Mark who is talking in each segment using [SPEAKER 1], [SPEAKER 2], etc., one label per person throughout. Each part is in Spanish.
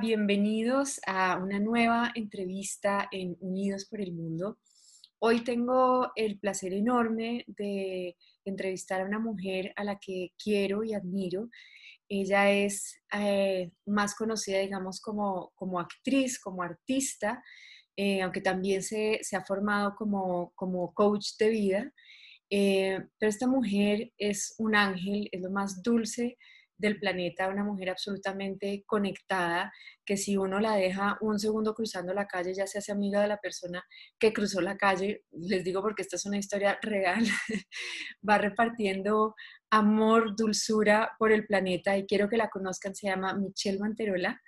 [SPEAKER 1] Bienvenidos a una nueva entrevista en Unidos por el Mundo. Hoy tengo el placer enorme de entrevistar a una mujer a la que quiero y admiro. Ella es eh, más conocida, digamos, como, como actriz, como artista, eh, aunque también se, ha formado como, como coach de vida. Eh, pero esta mujer es un ángel, es lo más dulce del planeta, una mujer absolutamente conectada, que si uno la deja un segundo cruzando la calle, ya se hace amiga de la persona que cruzó la calle, les digo porque esta es una historia real, va repartiendo amor, dulzura por el planeta y quiero que la conozcan, se llama Michelle Manterola.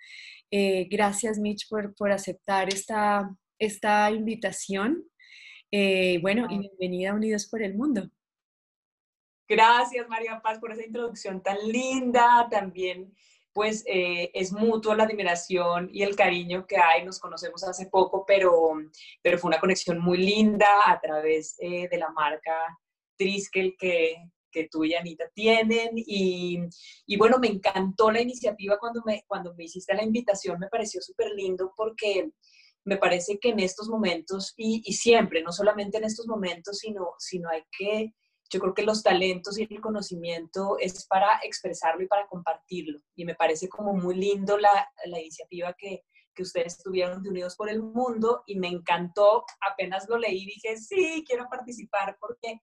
[SPEAKER 1] Eh, gracias Mitch por, por aceptar esta, esta invitación. Eh, bueno, y bienvenida a Unidos por el Mundo.
[SPEAKER 2] Gracias, María Paz, por esa introducción tan linda. También, pues, eh, es mutuo la admiración y el cariño que hay. Nos conocemos hace poco, pero, pero fue una conexión muy linda a través eh, de la marca Triskel que, que tú y Anita tienen. Y, y, bueno, me encantó la iniciativa cuando me, cuando me hiciste la invitación. Me pareció súper lindo porque me parece que en estos momentos, y, y, siempre, no solamente en estos momentos, sino, sino hay que yo creo que los talentos y el conocimiento es para expresarlo y para compartirlo. Y me parece como muy lindo la, la iniciativa que, que ustedes tuvieron de Unidos por el Mundo y me encantó. Apenas lo leí, dije, sí, quiero participar porque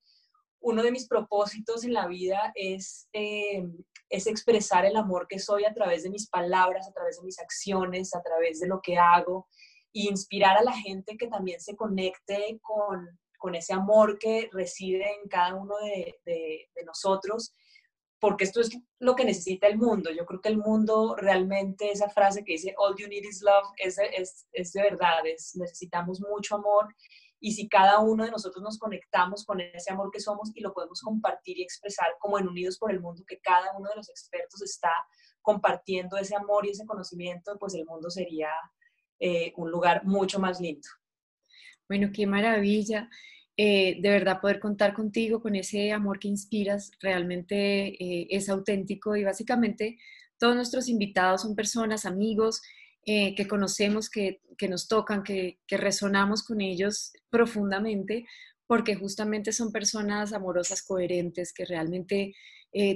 [SPEAKER 2] uno de mis propósitos en la vida es, eh, es expresar el amor que soy a través de mis palabras, a través de mis acciones, a través de lo que hago e inspirar a la gente que también se conecte con, con ese amor que reside en cada uno de, nosotros, porque esto es lo que necesita el mundo. Yo creo que el mundo realmente, esa frase que dice, all you need is love, es, es, de verdad, es, necesitamos mucho amor. Y si cada uno de nosotros nos conectamos con ese amor que somos y lo podemos compartir y expresar como en Unidos por el Mundo, que cada uno de los expertos está compartiendo ese amor y ese conocimiento, pues el mundo sería eh, un lugar mucho más lindo.
[SPEAKER 1] Bueno, qué maravilla. Eh, de verdad poder contar contigo con ese amor que inspiras realmente eh, es auténtico y básicamente todos nuestros invitados son personas, amigos eh, que conocemos, que, nos tocan, que, que, resonamos con ellos profundamente porque justamente son personas amorosas, coherentes, que realmente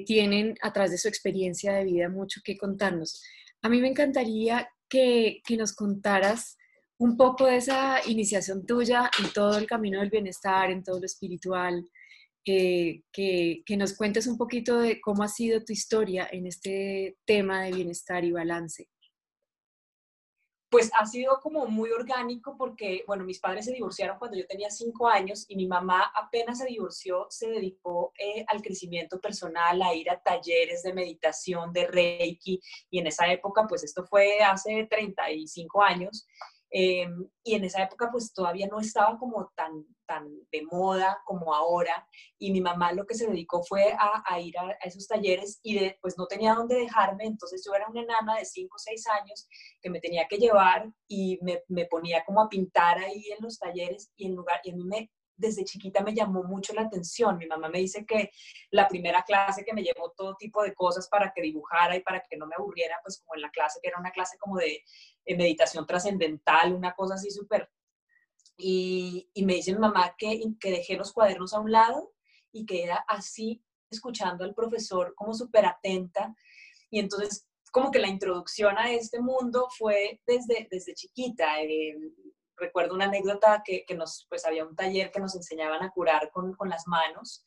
[SPEAKER 1] tienen a través de su experiencia de vida mucho que contarnos. A mí me encantaría que, que nos contaras un poco de esa iniciación tuya en todo el camino del bienestar, en todo lo espiritual, que, que, nos cuentes un poquito de cómo ha sido tu historia en este tema de bienestar y balance.
[SPEAKER 2] Pues ha sido como muy orgánico porque, bueno, mis padres se divorciaron cuando yo tenía cinco años y mi mamá apenas se divorció, se dedicó eh, al crecimiento personal, a ir a talleres de meditación, de Reiki, y en esa época, pues esto fue hace 35 años, eh, y en esa época pues todavía no estaba como tan, tan de moda como ahora y mi mamá lo que se dedicó fue a, ir a, esos talleres y de, pues no tenía dónde dejarme, entonces yo era una enana de 5 o 6 años que me tenía que llevar y me, me, ponía como a pintar ahí en los talleres y en lugar, y a mí me desde chiquita me llamó mucho la atención. Mi mamá me dice que la primera clase que me llevó todo tipo de cosas para que dibujara y para que no me aburriera, pues como en la clase, que era una clase como de, meditación trascendental, una cosa así súper. Y, y, me dice mi mamá que, que dejé los cuadernos a un lado y que era así, escuchando al profesor como súper atenta. Y entonces como que la introducción a este mundo fue desde, desde chiquita. Eh, recuerdo una anécdota que, que, nos, pues había un taller que nos enseñaban a curar con, con las manos.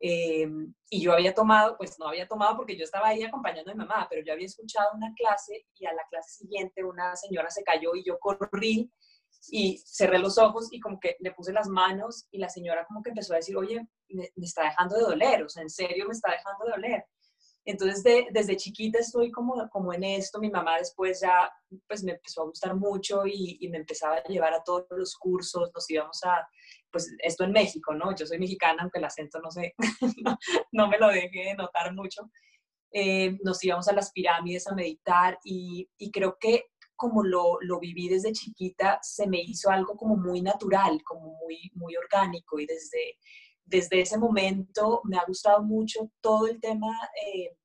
[SPEAKER 2] Eh, y yo había tomado, pues no había tomado porque yo estaba ahí acompañando a mi mamá, pero yo había escuchado una clase y a la clase siguiente una señora se cayó y yo corrí y cerré los ojos y como que le puse las manos y la señora como que empezó a decir, oye, me, me está dejando de doler, o sea, en serio me está dejando de doler. Entonces, desde chiquita estoy como, como en esto. Mi mamá después ya, pues me empezó a gustar mucho y, me empezaba a llevar a todos los cursos. Nos íbamos a, pues esto en México, ¿no? Yo soy mexicana, aunque el acento no sé, no, me lo deje de notar mucho. Eh, nos íbamos a las pirámides a meditar y, y creo que como lo, lo, viví desde chiquita, se me hizo algo como muy natural, como muy, muy orgánico y desde, desde ese momento me ha gustado mucho todo el tema eh,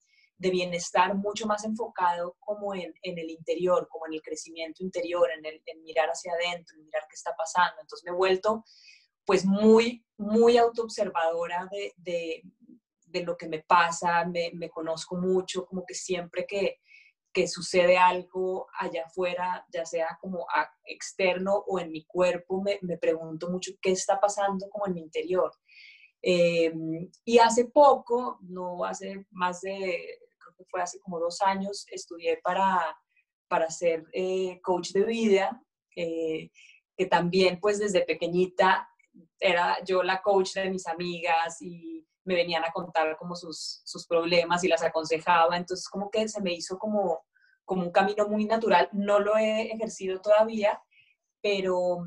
[SPEAKER 2] bienestar mucho más enfocado como en, el interior, como en el crecimiento interior, en, el, mirar hacia adentro, en mirar qué está pasando. Entonces me he vuelto pues muy, muy autoobservadora de, de, lo que me pasa, me, me, conozco mucho, como que siempre que, que sucede algo allá afuera, ya sea como externo o en mi cuerpo, me, me, pregunto mucho qué está pasando como en mi interior. Em, y hace poco, no hace más de, creo que fue hace como dos años, estudié para, para ser eh, coach de vida, eh, que también pues desde pequeñita era yo la coach de mis amigas y me venían a contar como sus, sus problemas y las aconsejaba, entonces como que se me hizo como, como un camino muy natural, no lo he ejercido todavía, pero,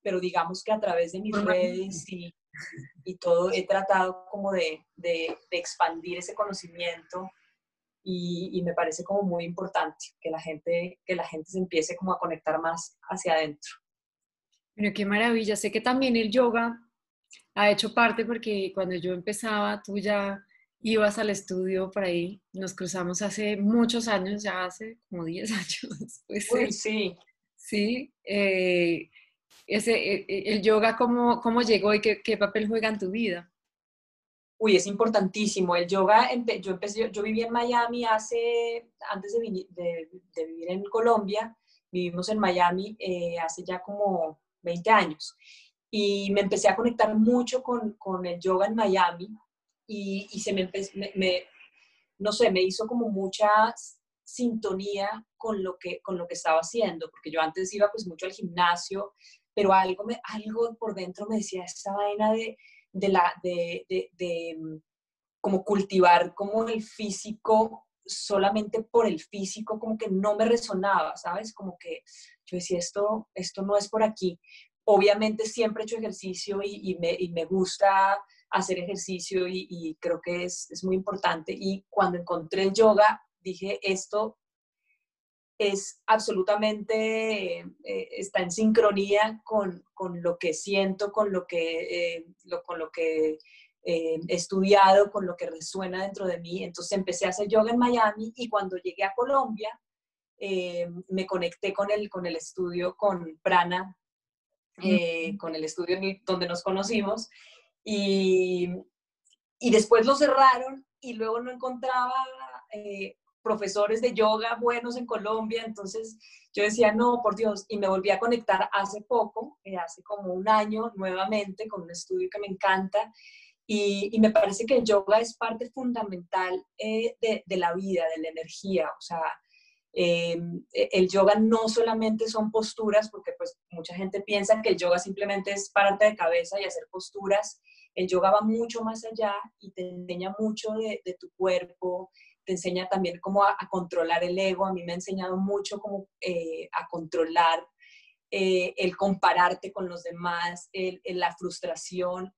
[SPEAKER 2] pero digamos que a través de mis redes y, y todo he tratado como de, de, expandir ese conocimiento y, y, me parece como muy importante que la gente que la gente se empiece como a conectar más hacia adentro.
[SPEAKER 1] Bueno, qué maravilla. Sé que también el yoga ha hecho parte porque cuando yo empezaba, tú ya ibas al estudio por ahí, nos cruzamos hace muchos años, ya hace como 10 años.
[SPEAKER 2] Pues, sí.
[SPEAKER 1] Sí. Eh, ese, e, e, el yoga, ¿cómo, cómo llegó y qué, papel juega en tu vida?
[SPEAKER 2] Uy, es importantísimo. El yoga, yo, empecé, yo, viví en Miami hace, antes de, de, vivir en Colombia, vivimos en Miami eh, hace ya como 20 años y me empecé a conectar mucho con, con el yoga en Miami y, y se me, me, no sé, me hizo como mucha sintonía con lo, que, con lo que estaba haciendo, porque yo antes iba pues mucho al gimnasio, pero algo, me, algo por dentro me decía esa vaina de, de la, de, de, de, mm, como cultivar como el físico solamente por el físico, como que no me resonaba, ¿sabes? Como que yo decía, esto, esto no es por aquí, obviamente siempre he hecho ejercicio y, me, gusta hacer ejercicio y, creo que es, muy importante. Y cuando encontré el yoga, dije, esto es absolutamente, eh, está en sincronía con, lo que siento, con lo que, eh, con lo que eh, he estudiado, con lo que resuena dentro de mí. Entonces empecé a hacer yoga en Miami y cuando llegué a Colombia, me conecté con el, con el estudio, con Prana, eh, con el estudio donde nos conocimos, y, y, después lo cerraron y luego no encontraba eh, profesores de yoga buenos en Colombia, entonces yo decía, no, por Dios, y me volví a conectar hace poco, eh, hace como un año nuevamente, con un estudio que me encanta, y, me parece que el yoga es parte fundamental de, de, la vida, de la energía, o sea, eh, el yoga no solamente son posturas, porque pues mucha gente piensa que el yoga simplemente es pararte de cabeza y hacer posturas. El yoga va mucho más allá y te enseña mucho de, tu cuerpo, te enseña también cómo a, controlar el ego. A mí me ha enseñado mucho cómo eh, a controlar eh, el compararte con los demás, el, la frustración.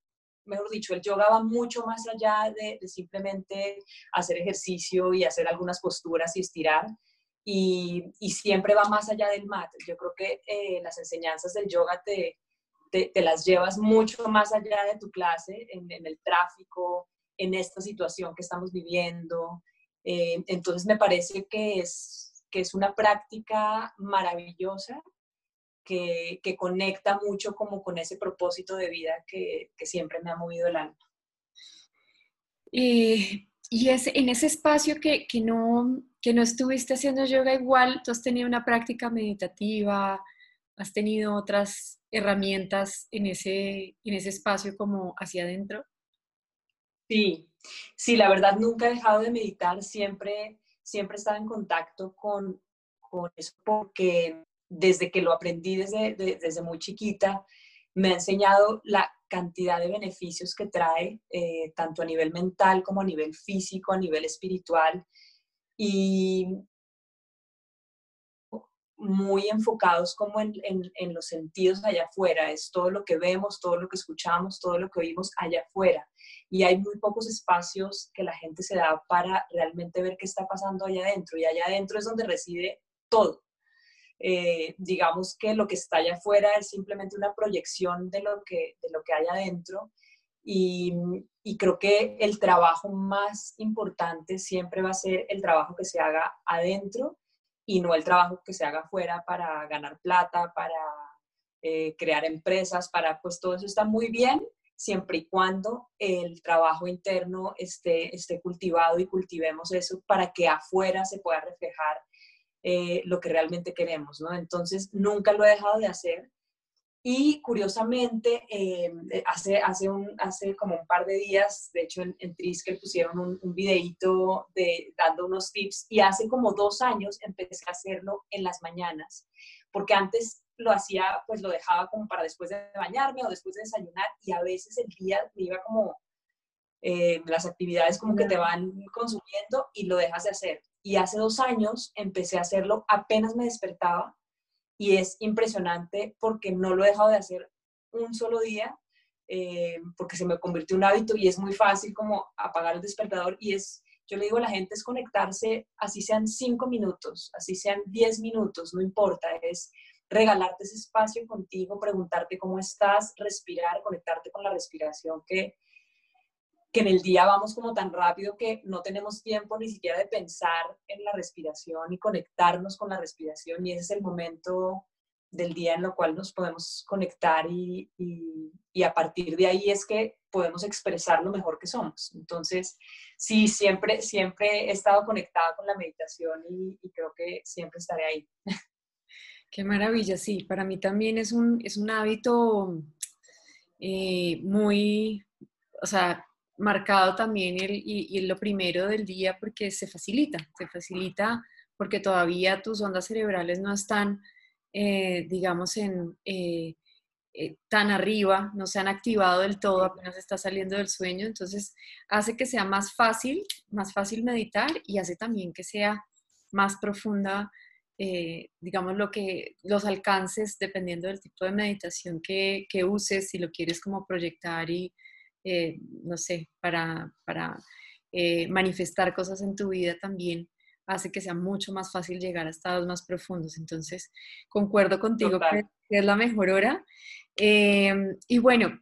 [SPEAKER 2] Mejor dicho, el yoga va mucho más allá de, simplemente hacer ejercicio y hacer algunas posturas y estirar y, siempre va más allá del mat. Yo creo que eh, las enseñanzas del yoga te, te, las llevas mucho más allá de tu clase, en, el tráfico, en esta situación que estamos viviendo. Eh, entonces me parece que es, que es una práctica maravillosa que, que, conecta mucho como con ese propósito de vida que, que siempre me ha movido el alma.
[SPEAKER 1] Y, y es, en ese espacio que, que no, que no estuviste haciendo yoga igual, tú has tenido una práctica meditativa, has tenido otras herramientas en ese, en ese espacio como hacia adentro.
[SPEAKER 2] Sí, sí, la verdad nunca he dejado de meditar, siempre, siempre he estado en contacto con, con eso porque desde que lo aprendí desde, desde muy chiquita, me ha enseñado la cantidad de beneficios que trae, eh, tanto a nivel mental como a nivel físico, a nivel espiritual. Y muy enfocados como en, los sentidos allá afuera, es todo lo que vemos, todo lo que escuchamos, todo lo que oímos allá afuera. Y hay muy pocos espacios que la gente se da para realmente ver qué está pasando allá adentro. Y allá adentro es donde reside todo. Eh, digamos que lo que está allá afuera es simplemente una proyección de lo que, de lo que hay adentro Y, y, creo que el trabajo más importante siempre va a ser el trabajo que se haga adentro y no el trabajo que se haga afuera para ganar plata, para eh, crear empresas, para pues todo eso está muy bien, siempre y cuando el trabajo interno esté, esté cultivado y cultivemos eso para que afuera se pueda reflejar eh, lo que realmente queremos, ¿no? Entonces, nunca lo he dejado de hacer. Y curiosamente, eh, hace, hace, un, hace como un par de días, de hecho en, en Triskel pusieron un, un videíto de, dando unos tips y hace como dos años empecé a hacerlo en las mañanas, porque antes lo hacía, pues lo dejaba como para después de bañarme o después de desayunar y a veces el día me iba como, eh, las actividades como que te van consumiendo y lo dejas de hacer. Y hace dos años empecé a hacerlo apenas me despertaba y es impresionante porque no lo he dejado de hacer un solo día eh, porque se me convirtió en un hábito y es muy fácil como apagar el despertador y es, yo le digo a la gente es conectarse, así sean cinco minutos, así sean diez minutos, no importa, es regalarte ese espacio contigo, preguntarte cómo estás, respirar, conectarte con la respiración, que, que en el día vamos como tan rápido que no tenemos tiempo ni siquiera de pensar en la respiración y conectarnos con la respiración y ese es el momento del día en lo cual nos podemos conectar y, y, a partir de ahí es que podemos expresar lo mejor que somos. Entonces, sí, siempre, siempre he estado conectada con la meditación y, y creo que siempre estaré ahí.
[SPEAKER 1] Qué maravilla, sí, para mí también es un, es un hábito eh, muy, o sea, marcado también el, y, lo primero del día porque se facilita, se facilita porque todavía tus ondas cerebrales no están, eh, digamos, en, eh, tan arriba, no se han activado del todo, apenas está saliendo del sueño, entonces hace que sea más fácil, más fácil meditar y hace también que sea más profunda eh, digamos, lo que, los alcances dependiendo del tipo de meditación que, que uses, si lo quieres como proyectar y, eh, no sé, para, para eh, manifestar cosas en tu vida también hace que sea mucho más fácil llegar a estados más profundos. Entonces, concuerdo contigo que es la mejor hora. y bueno,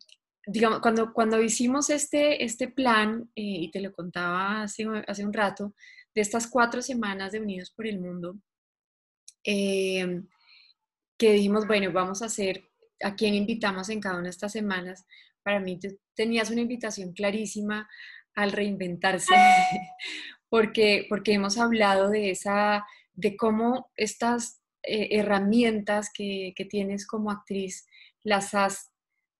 [SPEAKER 1] digamos, cuando, cuando hicimos este, este plan, y te lo contaba hace, hace un rato, de estas cuatro semanas de Unidos por el Mundo, Em, que dijimos, bueno, vamos a hacer a quién invitamos en cada una de estas semanas. Para mí tenías una invitación clarísima al reinventarse, porque, porque hemos hablado de, esa, de cómo estas eh, herramientas que, que tienes como actriz las has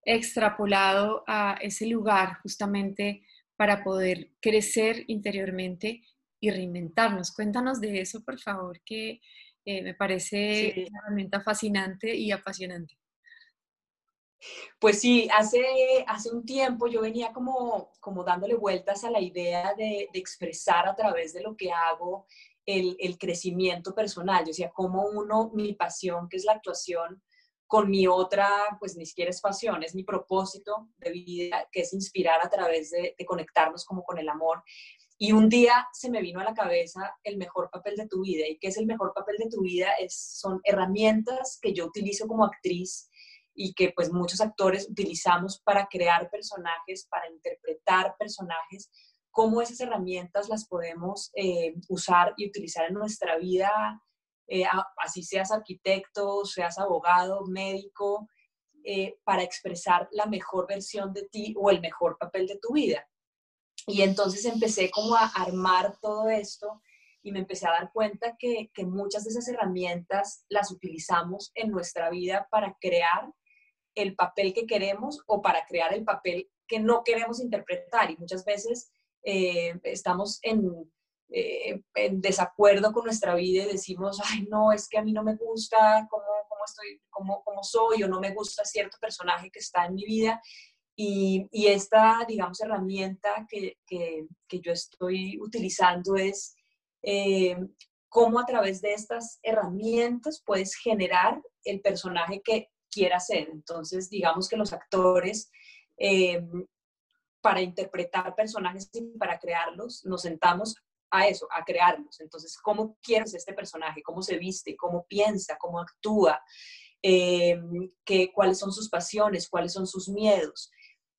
[SPEAKER 1] extrapolado a ese lugar justamente para poder crecer interiormente y reinventarnos. Cuéntanos de eso, por favor, que, eh, me parece una herramienta fascinante y apasionante.
[SPEAKER 2] Pues sí, hace, hace un tiempo yo venía como, como dándole vueltas a la idea de, expresar a través de lo que hago el, crecimiento personal. Yo decía, como uno, mi pasión, que es la actuación, con mi otra, pues ni siquiera es pasión, es mi propósito de vida, que es inspirar a través de, de conectarnos como con el amor. Y un día se me vino a la cabeza el mejor papel de tu vida. ¿Y qué es el mejor papel de tu vida? Es, son herramientas que yo utilizo como actriz y que pues muchos actores utilizamos para crear personajes, para interpretar personajes, cómo esas herramientas las podemos eh, usar y utilizar en nuestra vida, eh, así seas arquitecto, seas abogado, médico, eh, para expresar la mejor versión de ti o el mejor papel de tu vida. Y entonces empecé como a armar todo esto y me empecé a dar cuenta que, que, muchas de esas herramientas las utilizamos en nuestra vida para crear el papel que queremos o para crear el papel que no queremos interpretar. Y muchas veces eh, estamos en, eh, en, desacuerdo con nuestra vida y decimos, ay, no, es que a mí no me gusta cómo, cómo estoy, cómo, cómo soy o no me gusta cierto personaje que está en mi vida. Y, esta, digamos, herramienta que, yo estoy utilizando es eh, cómo a través de estas herramientas puedes generar el personaje que quieras ser. Entonces, digamos que los actores, eh, para interpretar personajes y para crearlos, nos sentamos a eso, a crearlos. Entonces, ¿cómo quieres este personaje? ¿Cómo se viste? ¿Cómo piensa? ¿Cómo actúa? Eh, ¿qué, ¿Cuáles son sus pasiones? ¿Cuáles son sus miedos?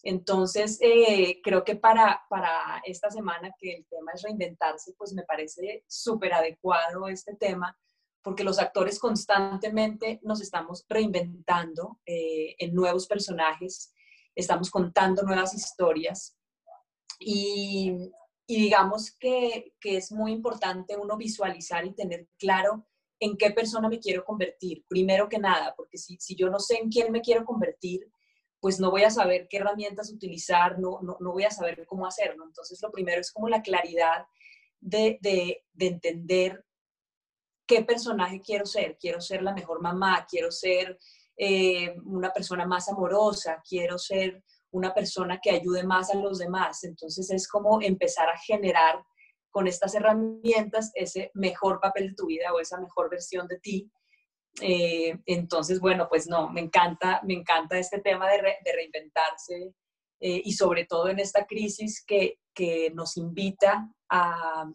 [SPEAKER 2] Entonces, eh, creo que para, para esta semana que el tema es reinventarse, pues me parece súper adecuado este tema, porque los actores constantemente nos estamos reinventando eh, en nuevos personajes, estamos contando nuevas historias y, digamos que, que, es muy importante uno visualizar y tener claro en qué persona me quiero convertir, primero que nada, porque si, si yo no sé en quién me quiero convertir, pues no voy a saber qué herramientas utilizar, no, no, no voy a saber cómo hacerlo. Entonces, lo primero es como la claridad de, de entender qué personaje quiero ser. Quiero ser la mejor mamá, quiero ser eh, una persona más amorosa, quiero ser una persona que ayude más a los demás. Entonces es como empezar a generar con estas herramientas ese mejor papel de tu vida o esa mejor versión de ti eh, entonces, bueno, pues no, me encanta, me encanta este tema de, reinventarse eh, y sobre todo en esta crisis que, que nos invita a,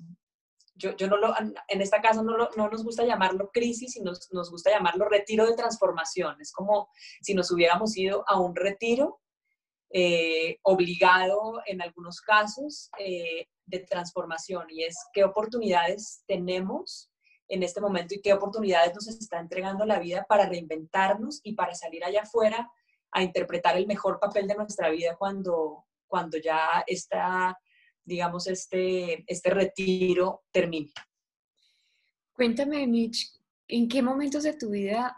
[SPEAKER 2] yo, no lo, en esta casa no, no, nos gusta llamarlo crisis, sino nos, nos, gusta llamarlo retiro de transformación. Es como si nos hubiéramos ido a un retiro eh, obligado en algunos casos de transformación y es qué oportunidades tenemos en este momento y qué oportunidades nos está entregando la vida para reinventarnos y para salir allá afuera a interpretar el mejor papel de nuestra vida cuando, cuando ya está, digamos, este, este retiro termine.
[SPEAKER 1] Cuéntame, Mitch, ¿en qué momentos de tu vida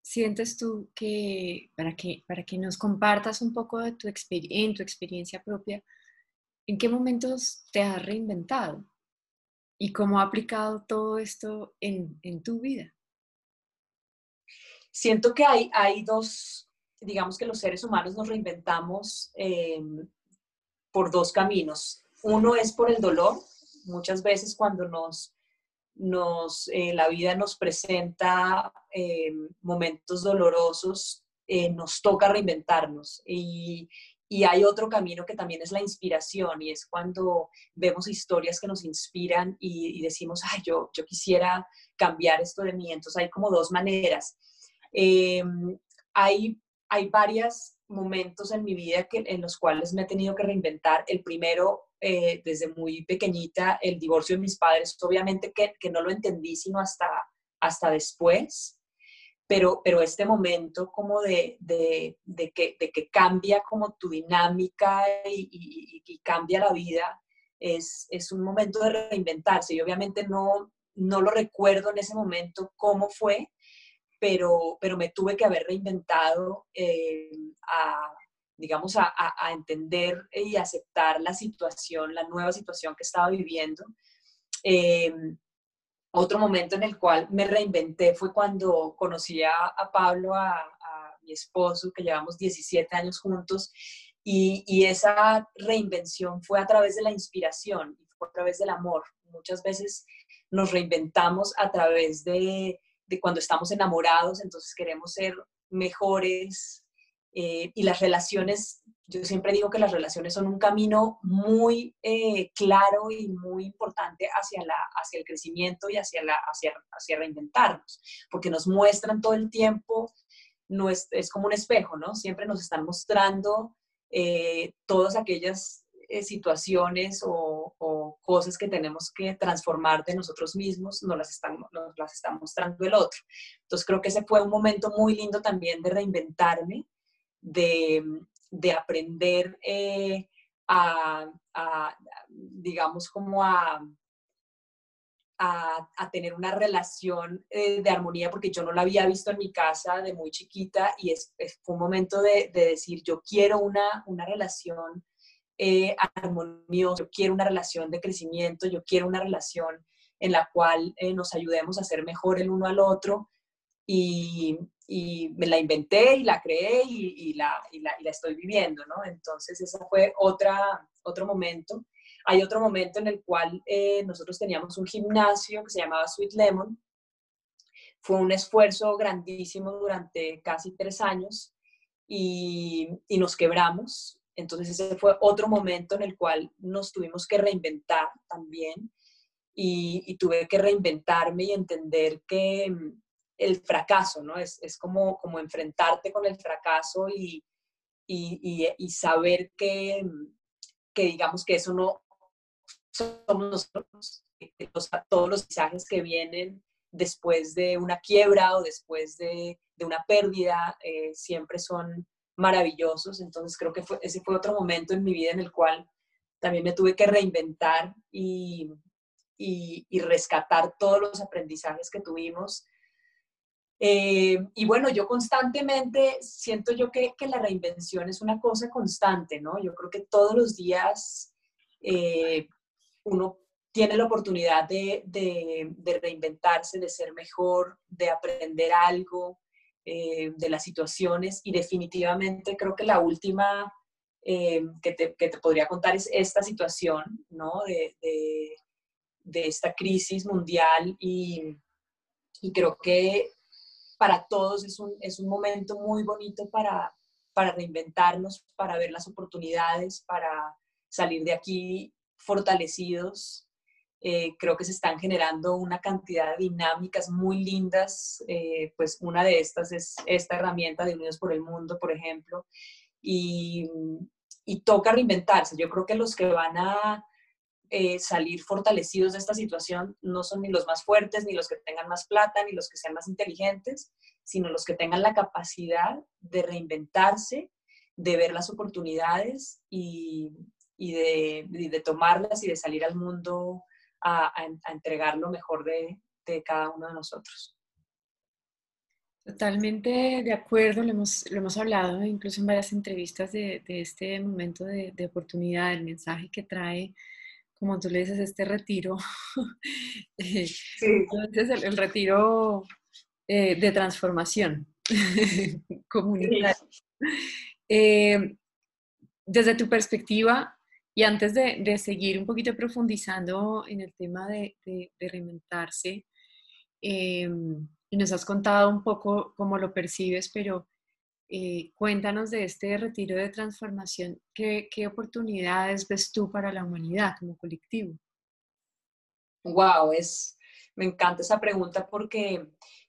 [SPEAKER 1] sientes tú que, para que, para que nos compartas un poco de tu, en tu experiencia propia, en qué momentos te has reinventado? y cómo ha aplicado todo esto en, tu vida.
[SPEAKER 2] Siento que hay, hay dos, digamos que los seres humanos nos reinventamos em, por dos caminos. Uno es por el dolor. Muchas veces cuando nos, nos eh, la vida nos presenta em, momentos dolorosos, eh, nos toca reinventarnos. Y, y hay otro camino que también es la inspiración y es cuando vemos historias que nos inspiran y, decimos, ay, yo, yo quisiera cambiar esto de mí. Entonces hay como dos maneras. Em, hay, hay varios momentos en mi vida que, en los cuales me he tenido que reinventar. El primero, eh, desde muy pequeñita, el divorcio de mis padres, obviamente que, que no lo entendí sino hasta, hasta después pero, pero este momento como de, de, que, de que, cambia como tu dinámica y, y, cambia la vida, es, es, un momento de reinventarse. Y obviamente no, no lo recuerdo en ese momento cómo fue, pero, pero me tuve que haber reinventado eh, a, digamos, a, entender y aceptar la situación, la nueva situación que estaba viviendo. Eh, otro momento en el cual me reinventé fue cuando conocí a, Pablo, a, mi esposo, que llevamos 17 años juntos, y, esa reinvención fue a través de la inspiración, fue a través del amor. Muchas veces nos reinventamos a través de, cuando estamos enamorados, entonces queremos ser mejores, eh, y las relaciones yo siempre digo que las relaciones son un camino muy eh, claro y muy importante hacia, la, hacia el crecimiento y hacia, la, hacia, hacia reinventarnos, porque nos muestran todo el tiempo, no es, es como un espejo, ¿no? Siempre nos están mostrando eh, todas aquellas situaciones o, cosas que tenemos que transformar de nosotros mismos, nos las, están, las está mostrando el otro. Entonces creo que ese fue un momento muy lindo también de reinventarme, de, de aprender eh, a, digamos, como a, a, tener una relación eh, de armonía, porque yo no la había visto en mi casa de muy chiquita y es, fue un momento de, decir, yo quiero una, una relación eh, armoniosa, yo quiero una relación de crecimiento, yo quiero una relación en la cual nos ayudemos a ser mejor el uno al otro. Y, me la inventé y la creé y, la, estoy viviendo, ¿no? Entonces, ese fue otra, otro momento. Hay otro momento en el cual eh, nosotros teníamos un gimnasio que se llamaba Sweet Lemon. Fue un esfuerzo grandísimo durante casi tres años y nos quebramos. Entonces, ese fue otro momento en el cual nos tuvimos que reinventar también y, y tuve que reinventarme y entender que el fracaso, ¿no? Es, es como, como enfrentarte con el fracaso y, y, saber que, que, digamos que eso no somos nosotros, todos los mensajes que vienen después de una quiebra o después de, de una pérdida eh, siempre son maravillosos. Entonces creo que ese fue otro momento en mi vida en el cual también me tuve que reinventar y, y, rescatar todos los aprendizajes que tuvimos. Eh, y bueno, yo constantemente siento yo que, la reinvención es una cosa constante, ¿no? Yo creo que todos los días eh, uno tiene la oportunidad de, de, reinventarse, de ser mejor, de aprender algo eh, de las situaciones y definitivamente creo que la última que te, que, te, podría contar es esta situación, ¿no? De, de esta crisis mundial y, y, creo que para todos es un, es un momento muy bonito para, para reinventarnos, para ver las oportunidades, para salir de aquí fortalecidos. Eh, creo que se están generando una cantidad de dinámicas muy lindas, eh, pues una de estas es esta herramienta de Unidos por el Mundo, por ejemplo, y, y toca reinventarse. Yo creo que los que van a eh, salir fortalecidos de esta situación no son ni los más fuertes, ni los que tengan más plata, ni los que sean más inteligentes, sino los que tengan la capacidad de reinventarse, de ver las oportunidades y, de, tomarlas y de salir al mundo a, entregar lo mejor de, cada uno de nosotros.
[SPEAKER 1] Totalmente de acuerdo, lo hemos, lo hemos hablado incluso en varias entrevistas de, este momento de, oportunidad, el mensaje que trae como tú le dices, este retiro, eh, sí. el, retiro eh, de transformación comunitaria. Eh, desde tu perspectiva, y antes de, seguir un poquito profundizando en el tema de, reinventarse, y nos has contado un poco cómo lo percibes, pero eh, cuéntanos de este retiro de transformación. ¿Qué, oportunidades ves tú para la humanidad como colectivo?
[SPEAKER 2] Wow, es, me encanta esa pregunta porque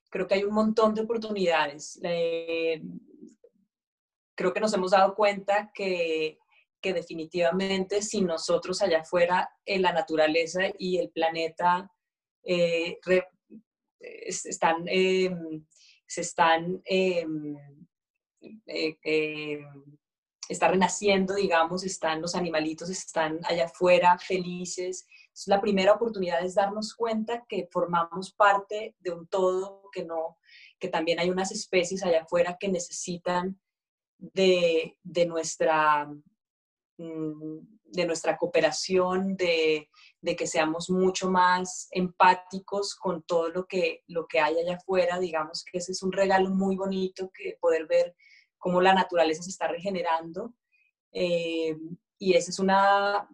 [SPEAKER 2] creo que hay un montón de oportunidades. creo que nos hemos dado cuenta que, definitivamente si nosotros allá afuera en la naturaleza y el planeta eh, em, se están em, eh, eh, está renaciendo, digamos, están los animalitos, están allá afuera felices. la primera oportunidad es darnos cuenta que formamos parte de un todo, que no, que también hay unas especies allá afuera que necesitan de, de nuestra mm, de nuestra cooperación, de, de, que seamos mucho más empáticos con todo lo que, lo que hay allá afuera. Digamos que ese es un regalo muy bonito que poder ver cómo la naturaleza se está regenerando. Eh, y esa es una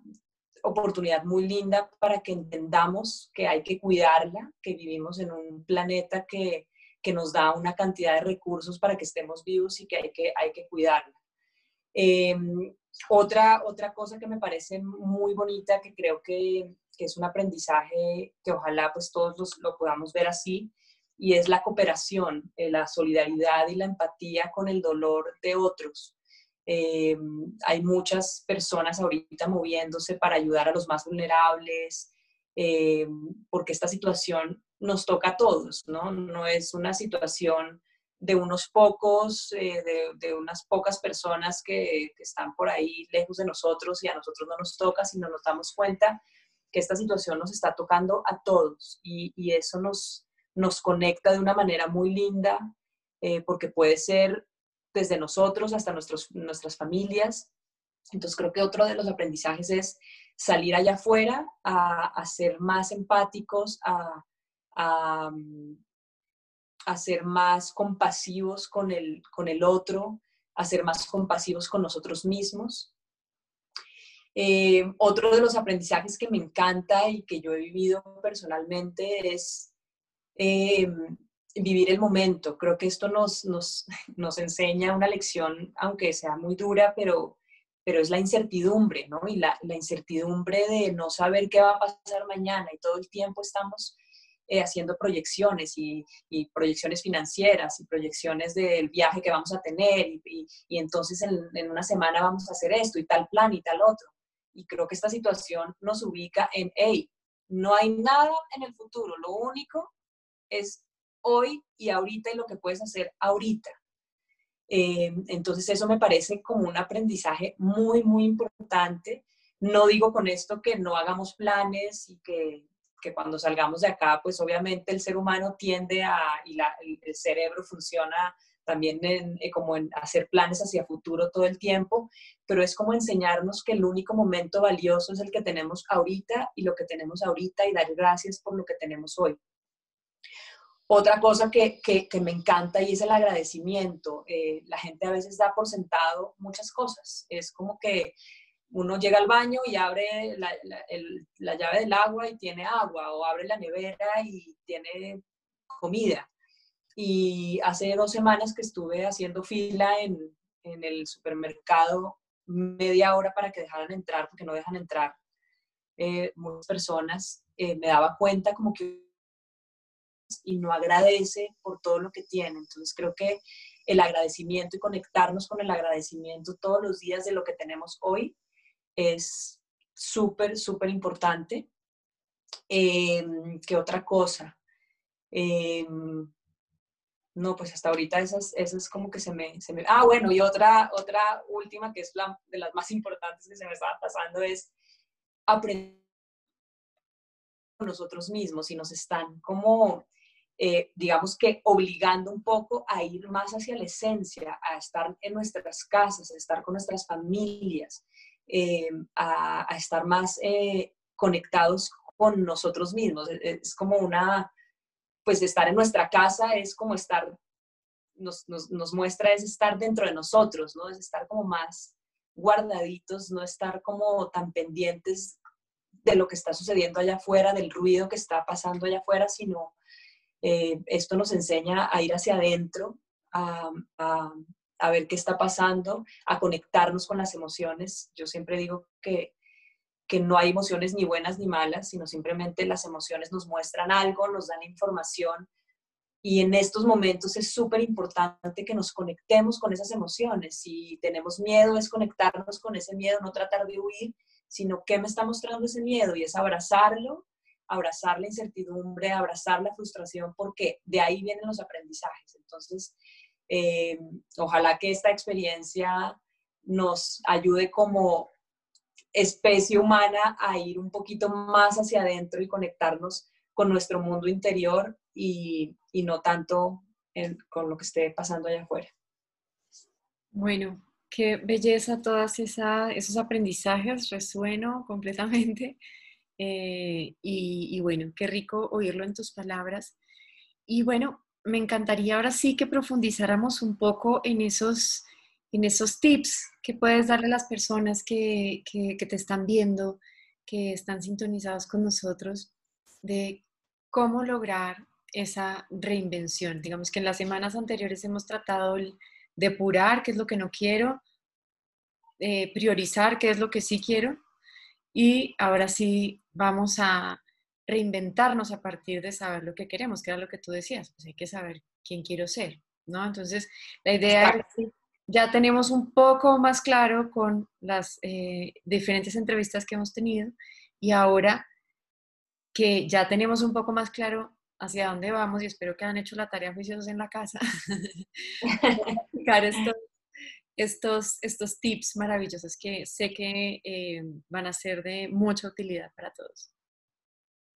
[SPEAKER 2] oportunidad muy linda para que entendamos que hay que cuidarla, que vivimos en un planeta que, que nos da una cantidad de recursos para que estemos vivos y que hay que, hay que cuidarla. Eh, otra, otra cosa que me parece muy bonita, que creo que, que es un aprendizaje que ojalá pues todos lo podamos ver así, y es la cooperación, eh, la solidaridad y la empatía con el dolor de otros. Eh, hay muchas personas ahorita moviéndose para ayudar a los más vulnerables, eh, porque esta situación nos toca a todos, ¿no? No es una situación de unos pocos, de, unas pocas personas que, están por ahí lejos de nosotros y a nosotros no nos toca, sino nos damos cuenta que esta situación nos está tocando a todos y, y eso nos, nos conecta de una manera muy linda, eh, porque puede ser desde nosotros hasta nuestros, nuestras familias. Entonces creo que otro de los aprendizajes es salir allá afuera a, ser más empáticos, a, a, ser más compasivos con el, con el otro, a ser más compasivos con nosotros mismos. Eh, otro de los aprendizajes que me encanta y que yo he vivido personalmente es eh, vivir el momento. Creo que esto nos, nos, nos, enseña una lección, aunque sea muy dura, pero, pero es la incertidumbre, ¿no? Y la, incertidumbre de no saber qué va a pasar mañana y todo el tiempo estamos eh, haciendo proyecciones y, proyecciones financieras y proyecciones del viaje que vamos a tener y, entonces en, en, una semana vamos a hacer esto y tal plan y tal otro. Y creo que esta situación nos ubica en, hey, no hay nada en el futuro, lo único es hoy y ahorita y lo que puedes hacer ahorita. Eh, entonces eso me parece como un aprendizaje muy, muy importante. No digo con esto que no hagamos planes y que, que cuando salgamos de acá, pues obviamente el ser humano tiende a, y la, el, cerebro funciona también eh, como en hacer planes hacia futuro todo el tiempo, pero es como enseñarnos que el único momento valioso es el que tenemos ahorita y lo que tenemos ahorita y dar gracias por lo que tenemos hoy. Otra cosa que, que, me encanta y es el agradecimiento. Eh, la gente a veces da por sentado muchas cosas. Es como que uno llega al baño y abre la, la, llave del agua y tiene agua, o abre la nevera y tiene comida. Y hace dos semanas que estuve haciendo fila en, en el supermercado, media hora para que dejaran entrar, porque no dejan entrar eh, muchas personas, eh, me daba cuenta como que y no agradece por todo lo que tiene. Entonces creo que el agradecimiento y conectarnos con el agradecimiento todos los días de lo que tenemos hoy es súper, súper importante. Em, ¿Qué otra cosa? Em, no, pues hasta ahorita esas, esas como que se me, se me... Ah, bueno, y otra, otra última que es la, de las más importantes que se me estaba pasando es aprender nosotros mismos y nos están como eh, digamos que obligando un poco a ir más hacia la esencia, a estar en nuestras casas, a estar con nuestras familias, eh, a, estar más eh, conectados con nosotros mismos. Es, como una, pues estar en nuestra casa es como estar, nos, nos, muestra es estar dentro de nosotros, ¿no? Es estar como más guardaditos, no estar como tan pendientes de lo que está sucediendo allá afuera, del ruido que está pasando allá afuera, sino eh, esto nos enseña a ir hacia adentro, a, ver qué está pasando, a conectarnos con las emociones. Yo siempre digo que, que no hay emociones ni buenas ni malas, sino simplemente las emociones nos muestran algo, nos dan información. Y en estos momentos es súper importante que nos conectemos con esas emociones. Si tenemos miedo, es conectarnos con ese miedo, no tratar de huir, sino qué me está mostrando ese miedo y es abrazarlo abrazar la incertidumbre, abrazar la frustración, porque de ahí vienen los aprendizajes. Entonces, eh, ojalá que esta experiencia nos ayude como especie humana a ir un poquito más hacia adentro y conectarnos con nuestro mundo interior y, no tanto con lo que esté pasando allá afuera.
[SPEAKER 1] Bueno, qué belleza todos esos aprendizajes, resueno completamente. Eh, y, bueno, qué rico oírlo en tus palabras. Y bueno, me encantaría ahora sí que profundizáramos un poco en esos, en esos tips que puedes darle a las personas que, que, te están viendo, que están sintonizados con nosotros, de cómo lograr esa reinvención. Digamos que en las semanas anteriores hemos tratado de depurar qué es lo que no quiero, eh, priorizar qué es lo que sí quiero y ahora sí vamos a reinventarnos a partir de saber lo que queremos, que era lo que tú decías, pues hay que saber quién quiero ser, ¿no? Entonces, la idea es que ya tenemos un poco más claro con las eh, diferentes entrevistas que hemos tenido y ahora que ya tenemos un poco más claro hacia dónde vamos y espero que han hecho la tarea juiciosos en la casa, estos, estos, estos tips maravillosos que sé que eh, van a ser de mucha utilidad para todos.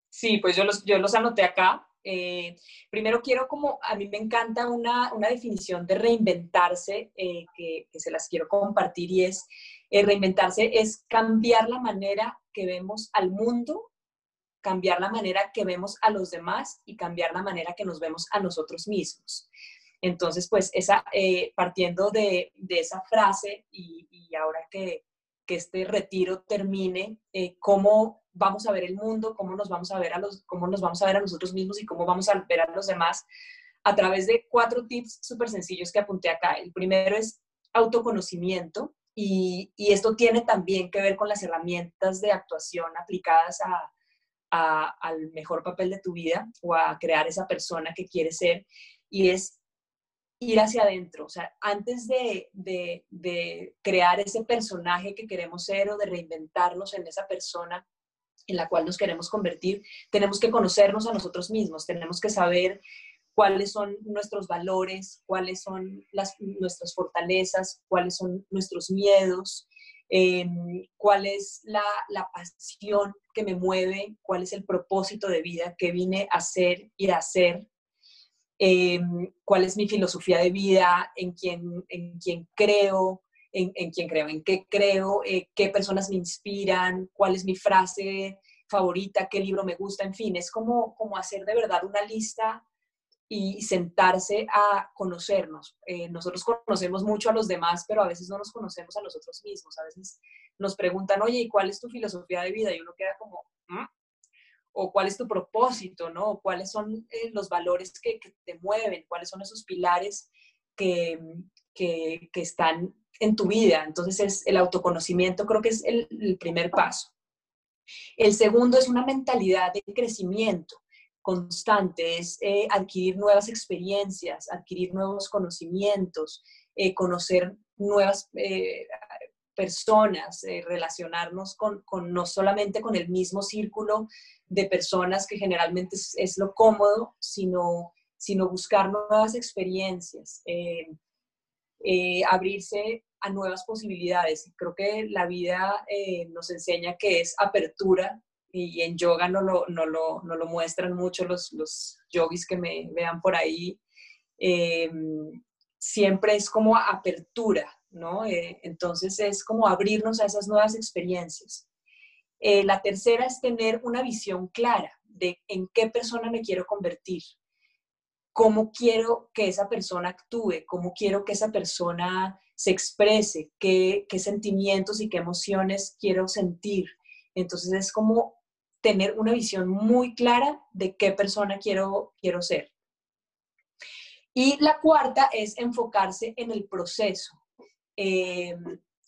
[SPEAKER 2] Sí, pues yo los, yo los anoté acá. Eh, primero quiero como, a mí me encanta una, una definición de reinventarse eh, que, que, se las quiero compartir y es, reinventarse es cambiar la manera que vemos al mundo, cambiar la manera que vemos a los demás y cambiar la manera que nos vemos a nosotros mismos. Entonces, pues, esa, eh, partiendo de, esa frase y, ahora que, este retiro termine, eh, cómo vamos a ver el mundo, cómo nos vamos a ver a los, cómo nos vamos a ver a nosotros mismos y cómo vamos a ver a los demás a través de cuatro tips súper sencillos que apunté acá. El primero es autoconocimiento y, esto tiene también que ver con las herramientas de actuación aplicadas a, al mejor papel de tu vida o a crear esa persona que quieres ser. Y es ir hacia adentro, o sea, antes de, de, crear ese personaje que queremos ser o de reinventarnos en esa persona en la cual nos queremos convertir, tenemos que conocernos a nosotros mismos, tenemos que saber cuáles son nuestros valores, cuáles son las, nuestras fortalezas, cuáles son nuestros miedos, em, cuál es la, la, pasión que me mueve, cuál es el propósito de vida que vine a ser y a hacer, em, cuál es mi filosofía de vida, en quién, en quién creo, en, en quién creo, en qué creo, eh, qué personas me inspiran, cuál es mi frase favorita, qué libro me gusta, en fin, es como, como hacer de verdad una lista y sentarse a conocernos. Eh, nosotros conocemos mucho a los demás, pero a veces no nos conocemos a nosotros mismos. A veces nos preguntan, oye, ¿y cuál es tu filosofía de vida? Y uno queda como, ¿Mm? O cuál es tu propósito, ¿no? O cuáles son eh, los valores que, te mueven, cuáles son esos pilares que, que, están en tu vida. Entonces, es el autoconocimiento creo que es el, primer paso. El segundo es una mentalidad de crecimiento constante, es eh, adquirir nuevas experiencias, adquirir nuevos conocimientos, eh, conocer nuevas personas, relacionarnos con, no solamente con el mismo círculo de personas que generalmente es, lo cómodo, sino, sino buscar nuevas experiencias, abrirse a nuevas posibilidades. Creo que la vida nos enseña que es apertura y en yoga no lo, no lo, no lo muestran mucho los, los, yogis que me vean por ahí. Em, siempre es como apertura, ¿no? Eh, entonces es como abrirnos a esas nuevas experiencias. Eh, la tercera es tener una visión clara de en qué persona me quiero convertir, cómo quiero que esa persona actúe, cómo quiero que esa persona se exprese, qué, sentimientos y qué emociones quiero sentir. Entonces es como tener una visión muy clara de qué persona quiero, quiero ser. Y la cuarta es enfocarse en el proceso. Eh,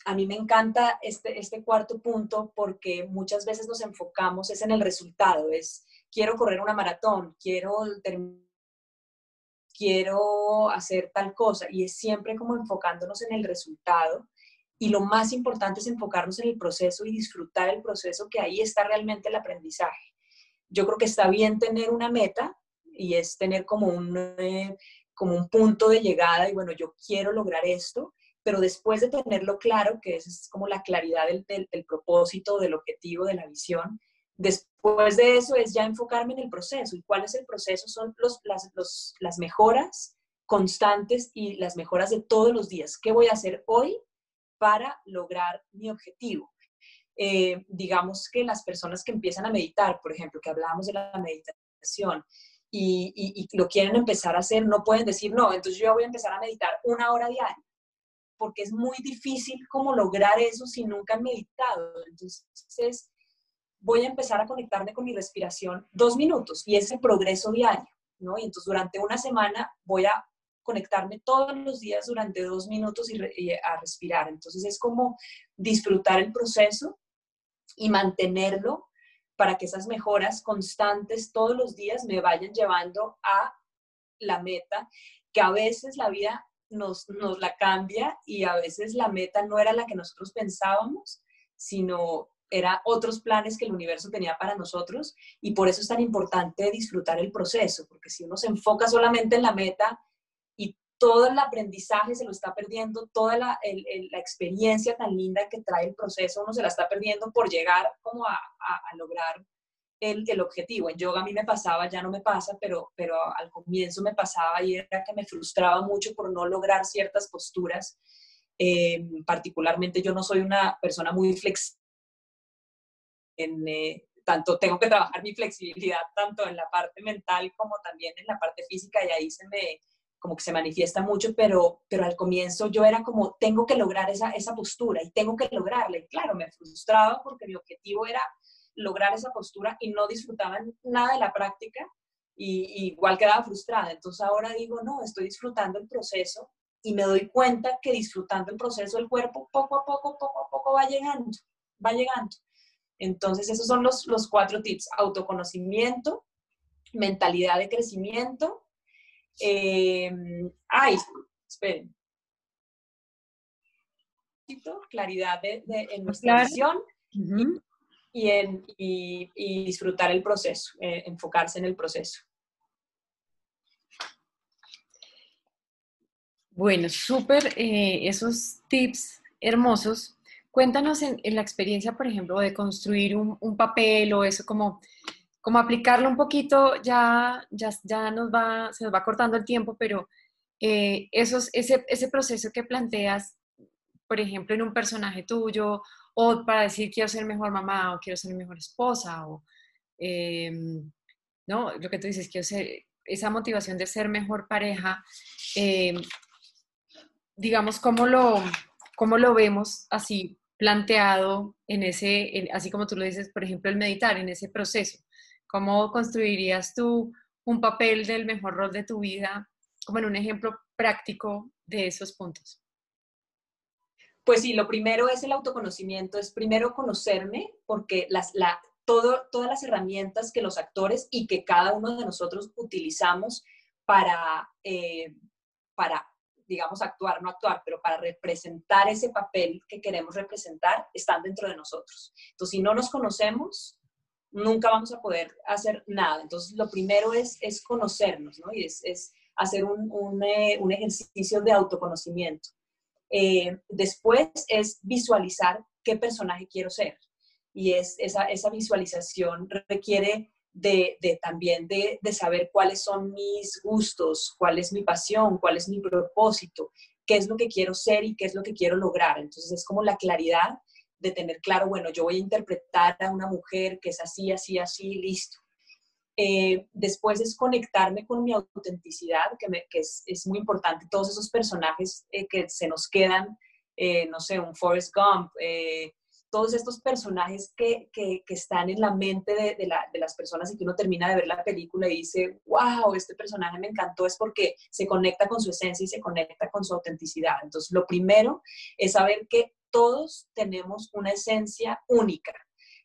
[SPEAKER 2] a mí me encanta este, este cuarto punto porque muchas veces nos enfocamos es en el resultado, es quiero correr una maratón, quiero quiero hacer tal cosa y es siempre como enfocándonos en el resultado y lo más importante es enfocarnos en el proceso y disfrutar el proceso, que ahí está realmente el aprendizaje. Yo creo que está bien tener una meta y es tener como un, eh, como un punto de llegada y bueno, yo quiero lograr esto, pero después de tenerlo claro, que es como la claridad del, del, propósito, del objetivo, de la visión, después de eso es ya enfocarme en el proceso. ¿Y cuál es el proceso? Son los, las, los, las mejoras constantes y las mejoras de todos los días. ¿Qué voy a hacer hoy para lograr mi objetivo. Eh, digamos que las personas que empiezan a meditar, por ejemplo, que hablábamos de la meditación, y, lo quieren empezar a hacer, no pueden decir, no, entonces yo voy a empezar a meditar una hora diaria, porque es muy difícil como lograr eso si nunca han meditado. Entonces, voy a empezar a conectarme con mi respiración dos minutos y ese progreso diario, ¿no? Y entonces durante una semana voy a conectarme todos los días durante dos minutos y, a respirar. Entonces es como disfrutar el proceso y mantenerlo para que esas mejoras constantes todos los días me vayan llevando a la meta, que a veces la vida nos, la cambia y a veces la meta no era la que nosotros pensábamos, sino era otros planes que el universo tenía para nosotros y por eso es tan importante disfrutar el proceso, porque si uno se enfoca solamente en la meta, todo el aprendizaje se lo está perdiendo, toda la, experiencia tan linda que trae el proceso, uno se la está perdiendo por llegar como a, lograr el, objetivo. En yoga a mí me pasaba, ya no me pasa, pero, pero al comienzo me pasaba y era que me frustraba mucho por no lograr ciertas posturas. Eh, particularmente yo no soy una persona muy flexible. Eh, tanto tengo que trabajar mi flexibilidad tanto en la parte mental como también en la parte física y ahí se me, como que se manifiesta mucho, pero, pero al comienzo yo era como, tengo que lograr esa, esa postura y tengo que lograrla. Y claro, me frustraba porque mi objetivo era lograr esa postura y no disfrutaba nada de la práctica y, igual quedaba frustrada. Entonces ahora digo, no, estoy disfrutando el proceso y me doy cuenta que disfrutando el proceso el cuerpo poco a poco, poco a poco va llegando, va llegando. Entonces, esos son los, los cuatro tips. Autoconocimiento, mentalidad de crecimiento. Eh, ay, esperen. Claridad de, en nuestra visión y, disfrutar el proceso, eh, enfocarse en el proceso.
[SPEAKER 1] Bueno, súper eh, esos tips hermosos. Cuéntanos en, la experiencia, por ejemplo, de construir un, papel o eso, como, como aplicarlo un poquito, ya, ya, ya nos va, se nos va cortando el tiempo, pero eh, esos, ese, ese proceso que planteas, por ejemplo, en un personaje tuyo, o para decir quiero ser mejor mamá o quiero ser mejor esposa, o em, ¿no? lo que tú dices, quiero esa motivación de ser mejor pareja, em, digamos, ¿cómo lo, cómo lo vemos así planteado en ese, así como tú lo dices, por ejemplo, el meditar, en ese proceso? ¿Cómo construirías tú un papel del mejor rol de tu vida, como en un ejemplo práctico de esos puntos?
[SPEAKER 2] Pues sí, lo primero es el autoconocimiento, es primero conocerme, porque las, la, todo, todas las herramientas que los actores y que cada uno de nosotros utilizamos para, eh, para digamos, actuar, no actuar, pero para representar ese papel que queremos representar, están dentro de nosotros. Entonces, si no nos conocemos, nunca vamos a poder hacer nada. Entonces, lo primero es, es conocernos, ¿no? Y es, es hacer un, un, eh, un, ejercicio de autoconocimiento. Eh, después es visualizar qué personaje quiero ser. Y es, esa, visualización requiere de, también de, saber cuáles son mis gustos, cuál es mi pasión, cuál es mi propósito, qué es lo que quiero ser y qué es lo que quiero lograr. Entonces es como la claridad de tener claro, bueno, yo voy a interpretar a una mujer que es así, así, así, listo. Eh, después es conectarme con mi autenticidad, que, es, es, muy importante. Todos esos personajes eh, que se nos quedan, eh, no sé, un Forrest Gump, todos estos personajes que, que, están en la mente de, de, la, de, las personas y que uno termina de ver la película y dice, wow, este personaje me encantó, es porque se conecta con su esencia y se conecta con su autenticidad. Entonces, lo primero es saber que todos tenemos una esencia única.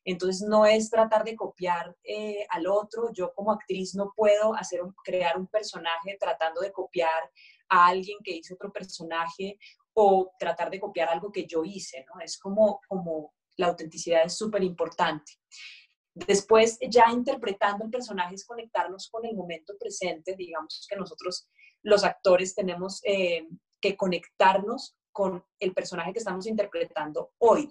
[SPEAKER 2] Entonces, no es tratar de copiar eh, al otro. Yo como actriz no puedo hacer crear un personaje tratando de copiar a alguien que hizo otro personaje o tratar de copiar algo que yo hice, ¿no? Es como, como la autenticidad es súper importante. Después, ya interpretando el personaje, es conectarnos con el momento presente. Digamos que nosotros, los actores, tenemos eh, que conectarnos con el personaje que estamos interpretando hoy.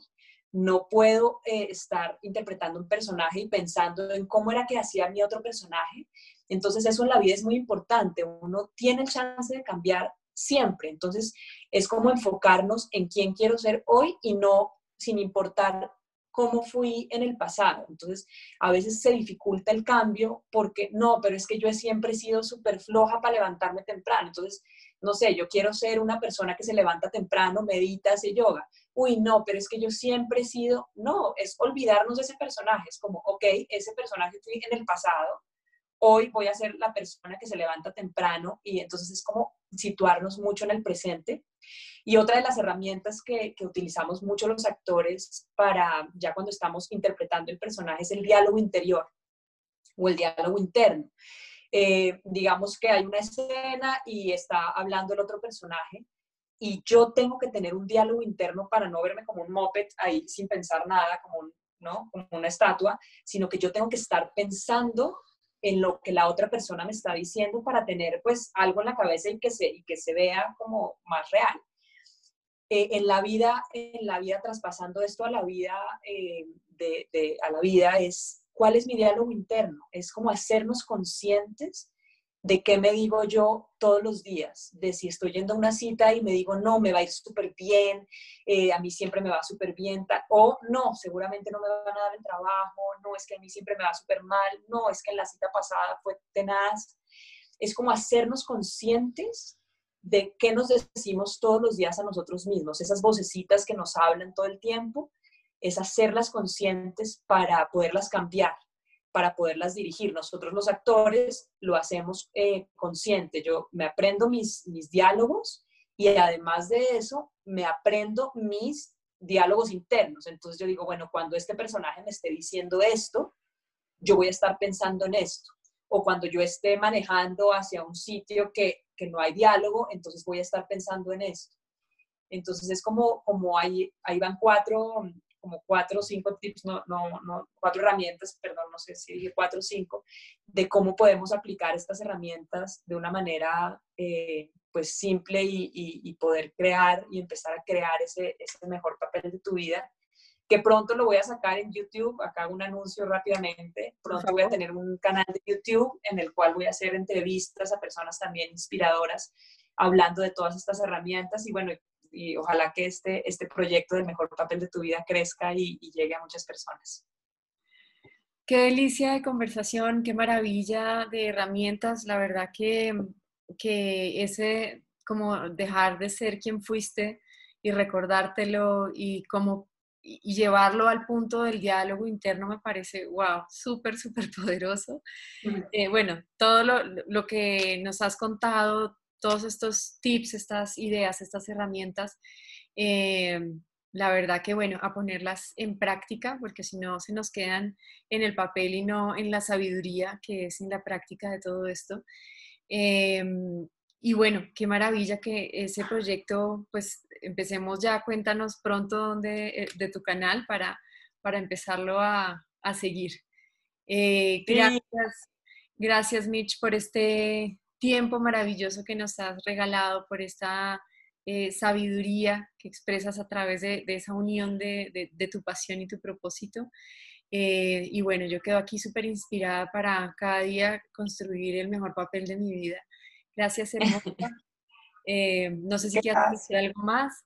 [SPEAKER 2] No puedo eh, estar interpretando un personaje y pensando en cómo era que hacía mi otro personaje. Entonces, eso en la vida es muy importante. Uno tiene chance de cambiar siempre. Entonces, es como enfocarnos en quién quiero ser hoy y no sin importar cómo fui en el pasado. Entonces, a veces se dificulta el cambio porque no, pero es que yo siempre he sido súper floja para levantarme temprano. Entonces, no sé, yo quiero ser una persona que se levanta temprano, medita, hace yoga. Uy, no, pero es que yo siempre he sido, no, es olvidarnos de ese personaje. Es como, ok, ese personaje fui en el pasado, hoy voy a ser la persona que se levanta temprano y entonces es como situarnos mucho en el presente. Y otra de las herramientas que, utilizamos mucho los actores para ya cuando estamos interpretando el personaje es el diálogo interior o el diálogo interno. Eh, digamos que hay una escena y está hablando el otro personaje y yo tengo que tener un diálogo interno para no verme como un moped ahí sin pensar nada, como, ¿no? como una estatua, sino que yo tengo que estar pensando en lo que la otra persona me está diciendo para tener pues algo en la cabeza y que se, y que se vea como más real. Eh, en la vida, en la vida traspasando esto a la vida, eh, de, a la vida es cuál es mi diálogo interno, es como hacernos conscientes de qué me digo yo todos los días, de si estoy yendo a una cita y me digo, no, me va a ir súper bien, eh, a mí siempre me va súper bien, o no, seguramente no me van a dar el trabajo, no, es que a mí siempre me va súper mal, no, es que en la cita pasada fue tenaz. Es como hacernos conscientes de qué nos decimos todos los días a nosotros mismos, esas vocecitas que nos hablan todo el tiempo, es hacerlas conscientes para poderlas cambiar para poderlas dirigir. Nosotros los actores lo hacemos eh, consciente. Yo me aprendo mis, mis diálogos y además de eso me aprendo mis diálogos internos. Entonces yo digo, bueno, cuando este personaje me esté diciendo esto, yo voy a estar pensando en esto. O cuando yo esté manejando hacia un sitio que, que no hay diálogo, entonces voy a estar pensando en esto. Entonces es como, como ahí, ahí van cuatro, como cuatro o cinco tips, no, no, no, cuatro herramientas, perdón, no sé si dije cuatro o cinco, de cómo podemos aplicar estas herramientas de una manera eh, pues simple y, y, poder crear y empezar a crear ese, ese mejor papel de tu vida que pronto lo voy a sacar en YouTube, acá hago un anuncio rápidamente, pronto voy a tener un canal de YouTube en el cual voy a hacer entrevistas a personas también inspiradoras hablando de todas estas herramientas y bueno, y ojalá que este, este proyecto del mejor papel de tu vida crezca y, llegue a muchas personas.
[SPEAKER 1] Qué delicia de conversación, qué maravilla de herramientas. La verdad que, que ese, como dejar de ser quien fuiste y recordártelo y como y llevarlo al punto del diálogo interno me parece, wow, súper, súper poderoso. Eh, bueno, todo lo, lo, que nos has contado, todos estos tips, estas ideas, estas herramientas, eh, la verdad que bueno, a ponerlas en práctica, porque si no se nos quedan en el papel y no en la sabiduría que es en la práctica de todo esto. Eh, y bueno, qué maravilla que ese proyecto, pues empecemos ya, cuéntanos pronto eh, de tu canal para, para empezarlo a, a seguir. gracias, gracias Mitch por este tiempo maravilloso que nos has regalado, por esta eh, sabiduría que expresas a través de, esa unión de, tu pasión y tu propósito. Eh, y bueno, yo quedo aquí súper inspirada para cada día construir el mejor papel de mi vida. Gracias, hermosa. Eh, no sé si quieres decir algo más.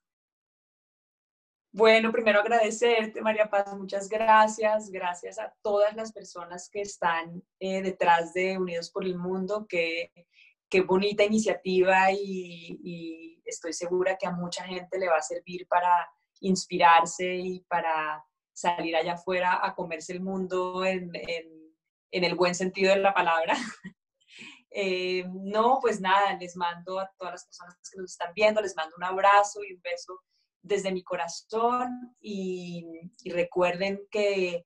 [SPEAKER 2] Bueno, primero agradecerte, María Paz, muchas gracias. Gracias a todas las personas que están detrás de Unidos por el Mundo, que qué bonita iniciativa y, estoy segura que a mucha gente le va a servir para inspirarse y para salir allá afuera a comerse el mundo en, el buen sentido de la palabra. Eh, no, pues nada, les mando a todas las personas que nos están viendo, les mando un abrazo y un beso desde mi corazón y recuerden que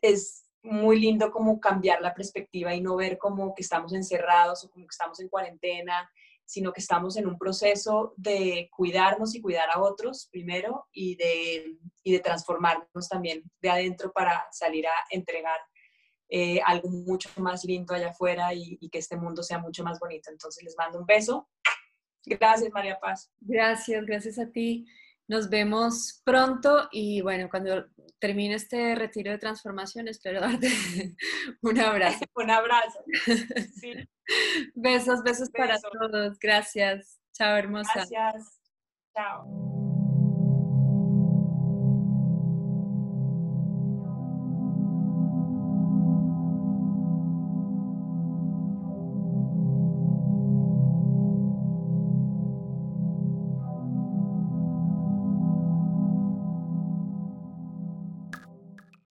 [SPEAKER 2] es muy lindo como cambiar la perspectiva y no ver como que estamos encerrados o como que estamos en cuarentena, sino que estamos en un proceso de cuidarnos y cuidar a otros primero y de, y de transformarnos también de adentro para salir a entregar eh, algo mucho más lindo allá afuera y, y que este mundo sea mucho más bonito. Entonces les mando un beso. Gracias, María Paz.
[SPEAKER 1] Gracias, gracias a ti. Nos vemos pronto y bueno, cuando termine este retiro de transformación, espero darte un abrazo.
[SPEAKER 2] un abrazo.
[SPEAKER 1] Besos, besos para todos. Gracias. Chao, hermosa.
[SPEAKER 2] Gracias. Chao.